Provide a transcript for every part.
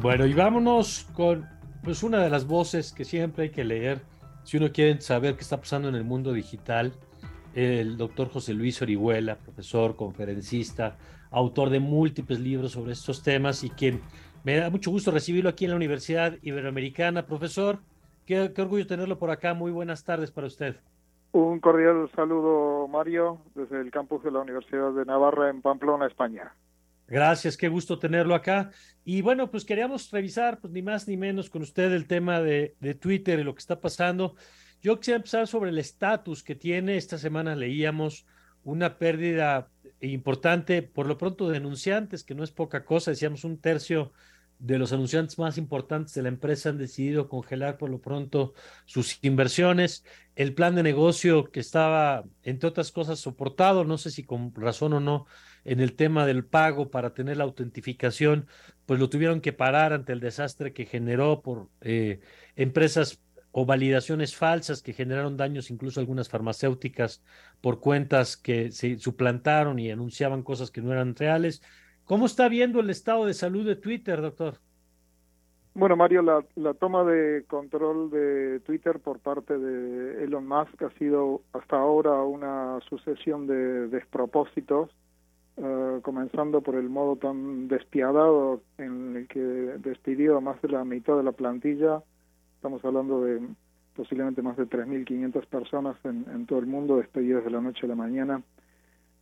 Bueno, y vámonos con pues una de las voces que siempre hay que leer si uno quiere saber qué está pasando en el mundo digital. El doctor José Luis Orihuela, profesor, conferencista, autor de múltiples libros sobre estos temas y quien me da mucho gusto recibirlo aquí en la Universidad Iberoamericana. Profesor, qué, qué orgullo tenerlo por acá. Muy buenas tardes para usted. Un cordial saludo, Mario, desde el campus de la Universidad de Navarra en Pamplona, España. Gracias, qué gusto tenerlo acá. Y bueno, pues queríamos revisar, pues ni más ni menos con usted el tema de, Twitter y lo que está pasando. Yo quisiera empezar sobre el estatus que tiene. Esta semana leíamos una pérdida importante, por lo pronto, de denunciantes, que no es poca cosa. Decíamos un tercio de los anunciantes más importantes de la empresa han decidido congelar por lo pronto sus inversiones. El plan de negocio que estaba, entre otras cosas, soportado, no sé si con razón o no, en el tema del pago para tener la autentificación, pues lo tuvieron que parar ante el desastre que generó por eh, empresas o validaciones falsas que generaron daños, incluso algunas farmacéuticas, por cuentas que se suplantaron y anunciaban cosas que no eran reales. ¿Cómo está viendo el estado de salud de Twitter, doctor? Bueno, Mario, la, la, toma de control de Twitter por parte de Elon Musk ha sido hasta ahora una sucesión de despropósitos, uh, comenzando por el modo tan despiadado en el que despidió a más de la mitad de la plantilla. Estamos hablando de posiblemente más de 3.500 personas en, en todo el mundo despedidas de la noche a la mañana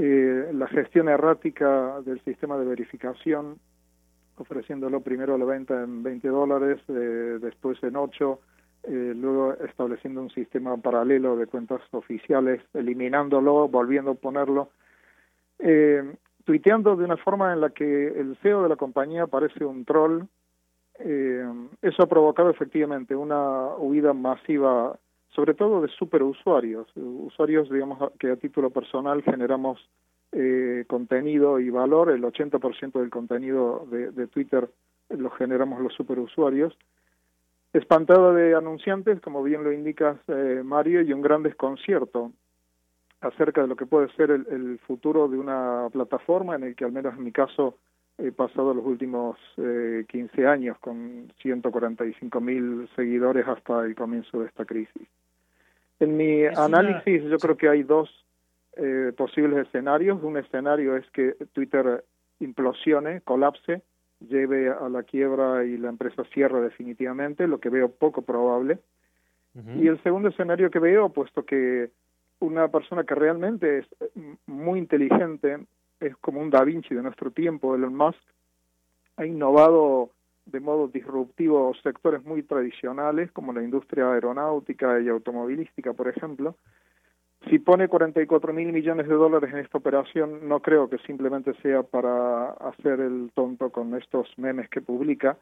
eh, la gestión errática del sistema de verificación, ofreciéndolo primero a la venta en 20 dólares, eh, después en 8, eh, luego estableciendo un sistema paralelo de cuentas oficiales, eliminándolo, volviendo a ponerlo, eh, tuiteando de una forma en la que el CEO de la compañía parece un troll. Eh, eso ha provocado efectivamente una huida masiva sobre todo de superusuarios, usuarios digamos que a título personal generamos eh, contenido y valor, el 80% del contenido de, de, Twitter lo generamos los superusuarios, espantada de anunciantes, como bien lo indicas eh, Mario, y un gran desconcierto acerca de lo que puede ser el, el, futuro de una plataforma en el que al menos en mi caso he pasado los últimos eh, 15 años con 145 mil seguidores hasta el comienzo de esta crisis. En mi es análisis una... yo creo que hay dos eh, posibles escenarios. Un escenario es que Twitter implosione, colapse, lleve a la quiebra y la empresa cierre definitivamente, lo que veo poco probable. Uh -huh. Y el segundo escenario que veo, puesto que una persona que realmente es muy inteligente, es como un Da Vinci de nuestro tiempo, Elon Musk, ha innovado de modo disruptivo sectores muy tradicionales como la industria aeronáutica y automovilística, por ejemplo. Si pone 44 mil millones de dólares en esta operación, no creo que simplemente sea para hacer el tonto con estos memes que publica,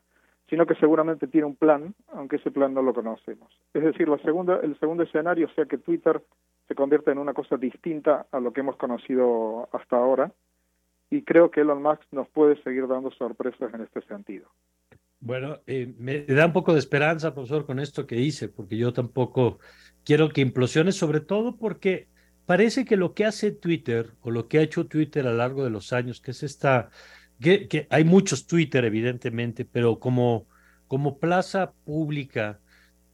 sino que seguramente tiene un plan, aunque ese plan no lo conocemos. Es decir, la segunda, el segundo escenario sea que Twitter se convierta en una cosa distinta a lo que hemos conocido hasta ahora, y creo que Elon Musk nos puede seguir dando sorpresas en este sentido. Bueno, eh, me da un poco de esperanza, profesor, con esto que dice, porque yo tampoco quiero que implosione, sobre todo porque parece que lo que hace Twitter o lo que ha hecho Twitter a lo largo de los años, que es esta, que, que hay muchos Twitter evidentemente, pero como, como plaza pública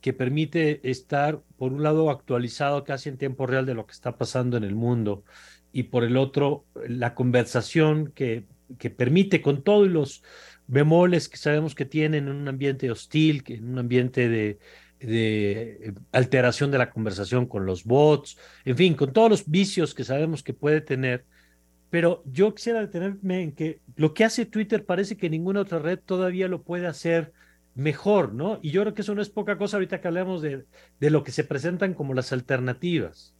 que permite estar, por un lado, actualizado casi en tiempo real de lo que está pasando en el mundo, y por el otro, la conversación que, que permite con todos los bemoles que sabemos que tienen en un ambiente hostil, en un ambiente de, de alteración de la conversación con los bots, en fin, con todos los vicios que sabemos que puede tener. Pero yo quisiera detenerme en que lo que hace Twitter parece que ninguna otra red todavía lo puede hacer mejor, ¿no? Y yo creo que eso no es poca cosa ahorita que hablamos de, de lo que se presentan como las alternativas.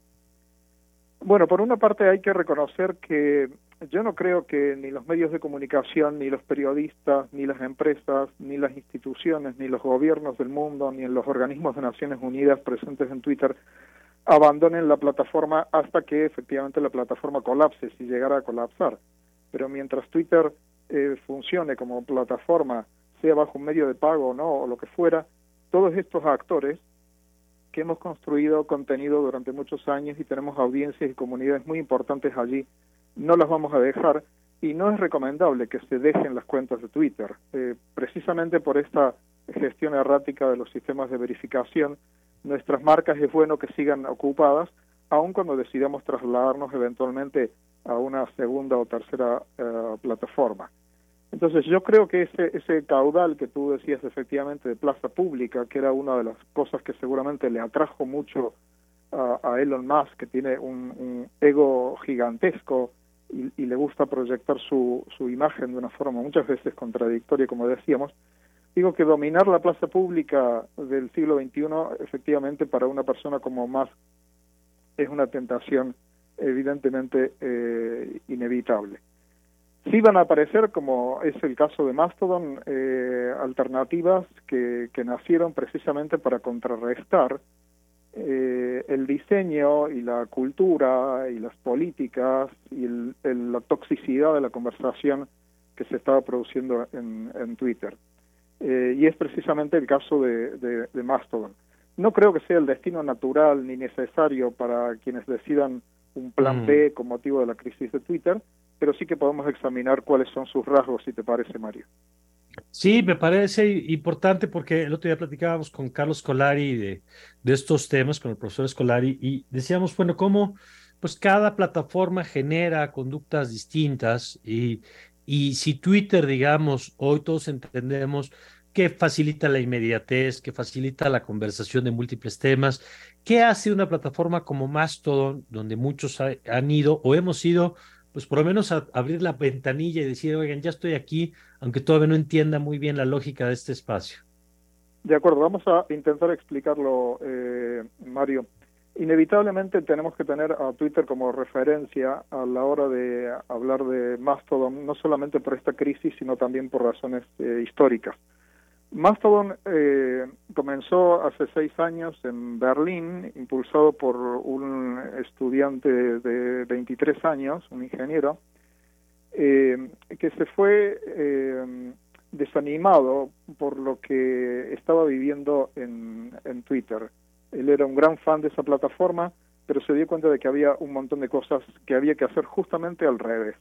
Bueno, por una parte hay que reconocer que yo no creo que ni los medios de comunicación, ni los periodistas, ni las empresas, ni las instituciones, ni los gobiernos del mundo, ni los organismos de Naciones Unidas presentes en Twitter abandonen la plataforma hasta que efectivamente la plataforma colapse, si llegara a colapsar. Pero mientras Twitter eh, funcione como plataforma, sea bajo un medio de pago o no, o lo que fuera, todos estos actores que hemos construido contenido durante muchos años y tenemos audiencias y comunidades muy importantes allí, no las vamos a dejar y no es recomendable que se dejen las cuentas de Twitter, precisamente por esta gestión errática de los sistemas de verificación. Nuestras marcas es bueno que sigan ocupadas, aun cuando decidamos trasladarnos eventualmente a una segunda o tercera plataforma. Entonces yo creo que ese, ese caudal que tú decías efectivamente de plaza pública, que era una de las cosas que seguramente le atrajo mucho a, Elon Musk, que tiene un, ego gigantesco y, le gusta proyectar su, su imagen de una forma muchas veces contradictoria, como decíamos, digo que dominar la plaza pública del siglo XXI efectivamente para una persona como Musk es una tentación evidentemente eh, inevitable. Sí van a aparecer, como es el caso de Mastodon, eh, alternativas que, que, nacieron precisamente para contrarrestar eh, el diseño y la cultura y las políticas y la toxicidad de la conversación que se estaba produciendo en, Twitter. Eh, y es precisamente el caso de, de Mastodon. No creo que sea el destino natural ni necesario para quienes decidan un plan mm. B con motivo de la crisis de Twitter, pero sí que podemos examinar cuáles son sus rasgos, si te parece, Mario. Sí, me parece importante porque el otro día platicábamos con Carlos Colari de, de estos temas, con el profesor Scolari, y decíamos, bueno, cómo pues cada plataforma genera conductas distintas y, y si Twitter, digamos, hoy todos entendemos que facilita la inmediatez, que facilita la conversación de múltiples temas, ¿qué hace una plataforma como Mastodon, donde muchos han ido o hemos ido pues por lo menos abrir la ventanilla y decir, oigan, ya estoy aquí, aunque todavía no entienda muy bien la lógica de este espacio. De acuerdo, vamos a intentar explicarlo, eh, Mario. Inevitablemente tenemos que tener a Twitter como referencia a la hora de hablar de Mastodon, no solamente por esta crisis, sino también por razones eh, históricas. Mastodon eh, comenzó hace seis años en Berlín, impulsado por un estudiante de 23 años, un ingeniero, eh, que se fue eh, desanimado por lo que estaba viviendo en, en Twitter. Él era un gran fan de esa plataforma, pero se dio cuenta de que había un montón de cosas que había que hacer justamente al revés.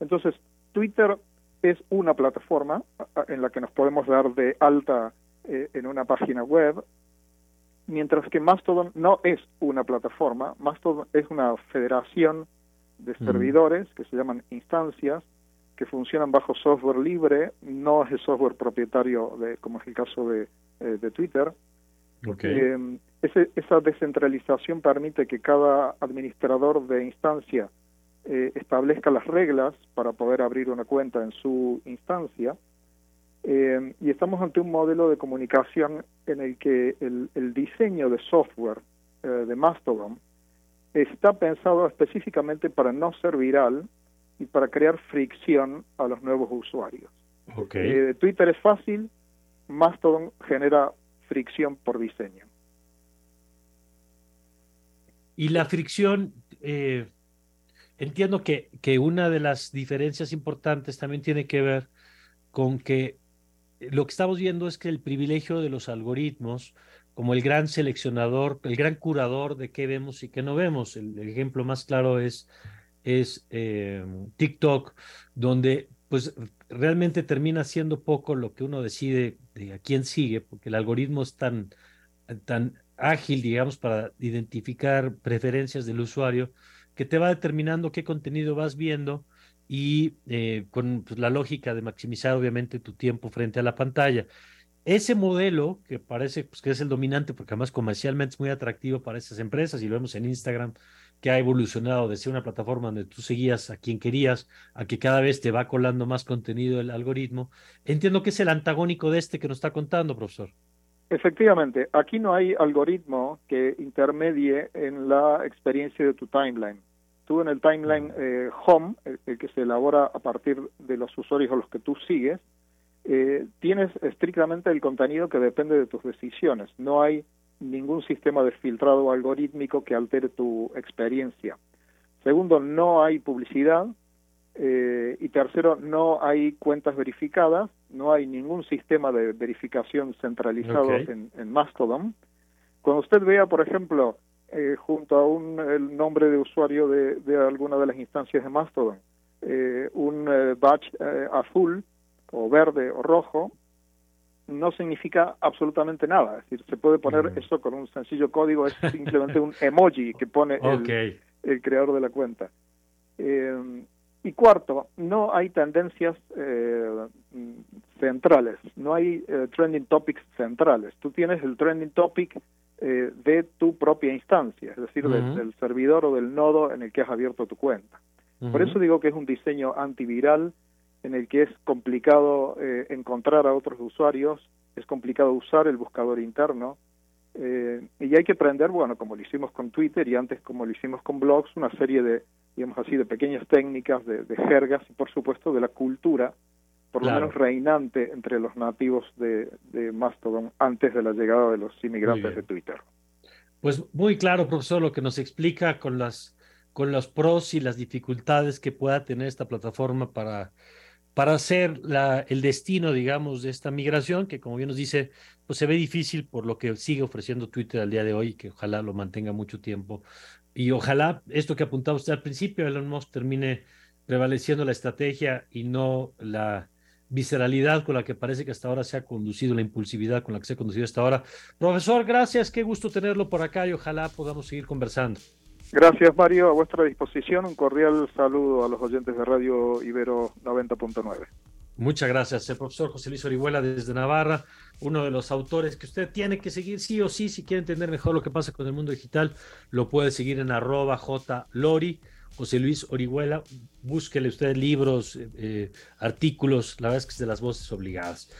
Entonces, Twitter es una plataforma en la que nos podemos dar de alta eh, en una página web, mientras que Mastodon no es una plataforma, Mastodon es una federación de mm. servidores que se llaman instancias, que funcionan bajo software libre, no es el software propietario de, como es el caso de, eh, de Twitter. Eh, esa descentralización permite que cada administrador de instancia eh, establezca las reglas para poder abrir una cuenta en su instancia. Eh, y estamos ante un modelo de comunicación en el que el, diseño de software eh, de Mastodon está pensado específicamente para no ser viral y para crear fricción a los nuevos usuarios. Twitter es fácil, Mastodon genera fricción por diseño. Y la fricción, entiendo que, que una de las diferencias importantes también tiene que ver con que lo que estamos viendo es que el privilegio de los algoritmos, como el gran seleccionador, el gran curador de qué vemos y qué no vemos, el, ejemplo más claro es, es eh, TikTok, donde pues realmente termina siendo poco lo que uno decide de a quién sigue, porque el algoritmo es tan, tan ágil, digamos, para identificar preferencias del usuario, que te va determinando qué contenido vas viendo y eh, con pues, la lógica de maximizar obviamente tu tiempo frente a la pantalla. Ese modelo, que parece pues, que es el dominante, porque además comercialmente es muy atractivo para esas empresas, y lo vemos en Instagram, que ha evolucionado de ser una plataforma donde tú seguías a quien querías, a que cada vez te va colando más contenido el algoritmo. Entiendo que es el antagónico de este que nos está contando, profesor. Efectivamente, aquí no hay algoritmo que intermedie en la experiencia de tu timeline tú en el timeline eh, home, el, que se elabora a partir de los usuarios a los que tú sigues, eh, tienes estrictamente el contenido que depende de tus decisiones. No hay ningún sistema de filtrado algorítmico que altere tu experiencia. Segundo, no hay publicidad. Eh, y tercero, no hay cuentas verificadas, no hay ningún sistema de verificación centralizado en, en Mastodon. Cuando usted vea, por ejemplo, eh, junto a un el nombre de usuario de, de, alguna de las instancias de Mastodon, eh, un badge azul o verde o rojo no significa absolutamente nada. Es decir, se puede poner eso con un sencillo código, es simplemente un emoji que pone el, creador de la cuenta. Eh, y cuarto, no hay tendencias eh, centrales, no hay eh, trending topics centrales. Tú tienes el trending topic de tu propia instancia, es decir, del, servidor o del nodo en el que has abierto tu cuenta. Por eso digo que es un diseño antiviral en el que es complicado eh, encontrar a otros usuarios, es complicado usar el buscador interno, eh, y hay que aprender, bueno, como lo hicimos con Twitter y antes como lo hicimos con blogs, una serie de, digamos así, de pequeñas técnicas, de, jergas y por supuesto de la cultura, por lo menos reinante entre los nativos de, de Mastodon antes de la llegada de los inmigrantes de Twitter. Pues muy claro, profesor, lo que nos explica con las con los pros y las dificultades que pueda tener esta plataforma para para hacer la, el destino, digamos, de esta migración, que como bien nos dice, pues se ve difícil por lo que sigue ofreciendo Twitter al día de hoy, que ojalá lo mantenga mucho tiempo. Y ojalá esto que apuntaba usted al principio, Elon Musk termine prevaleciendo la estrategia y no la visceralidad con la que parece que hasta ahora se ha conducido, la impulsividad con la que se ha conducido hasta ahora. Profesor, gracias, qué gusto tenerlo por acá y ojalá podamos seguir conversando. Gracias, Mario. A vuestra disposición. Un cordial saludo a los oyentes de Radio Ibero 90.9. Muchas gracias, el profesor José Luis Orihuela desde Navarra, uno de los autores que usted tiene que seguir sí o sí, si quiere entender mejor lo que pasa con el mundo digital, lo puede seguir en arroba jlori, José Luis Orihuela, búsquele usted libros, eh, artículos, la verdad es que es de las voces obligadas.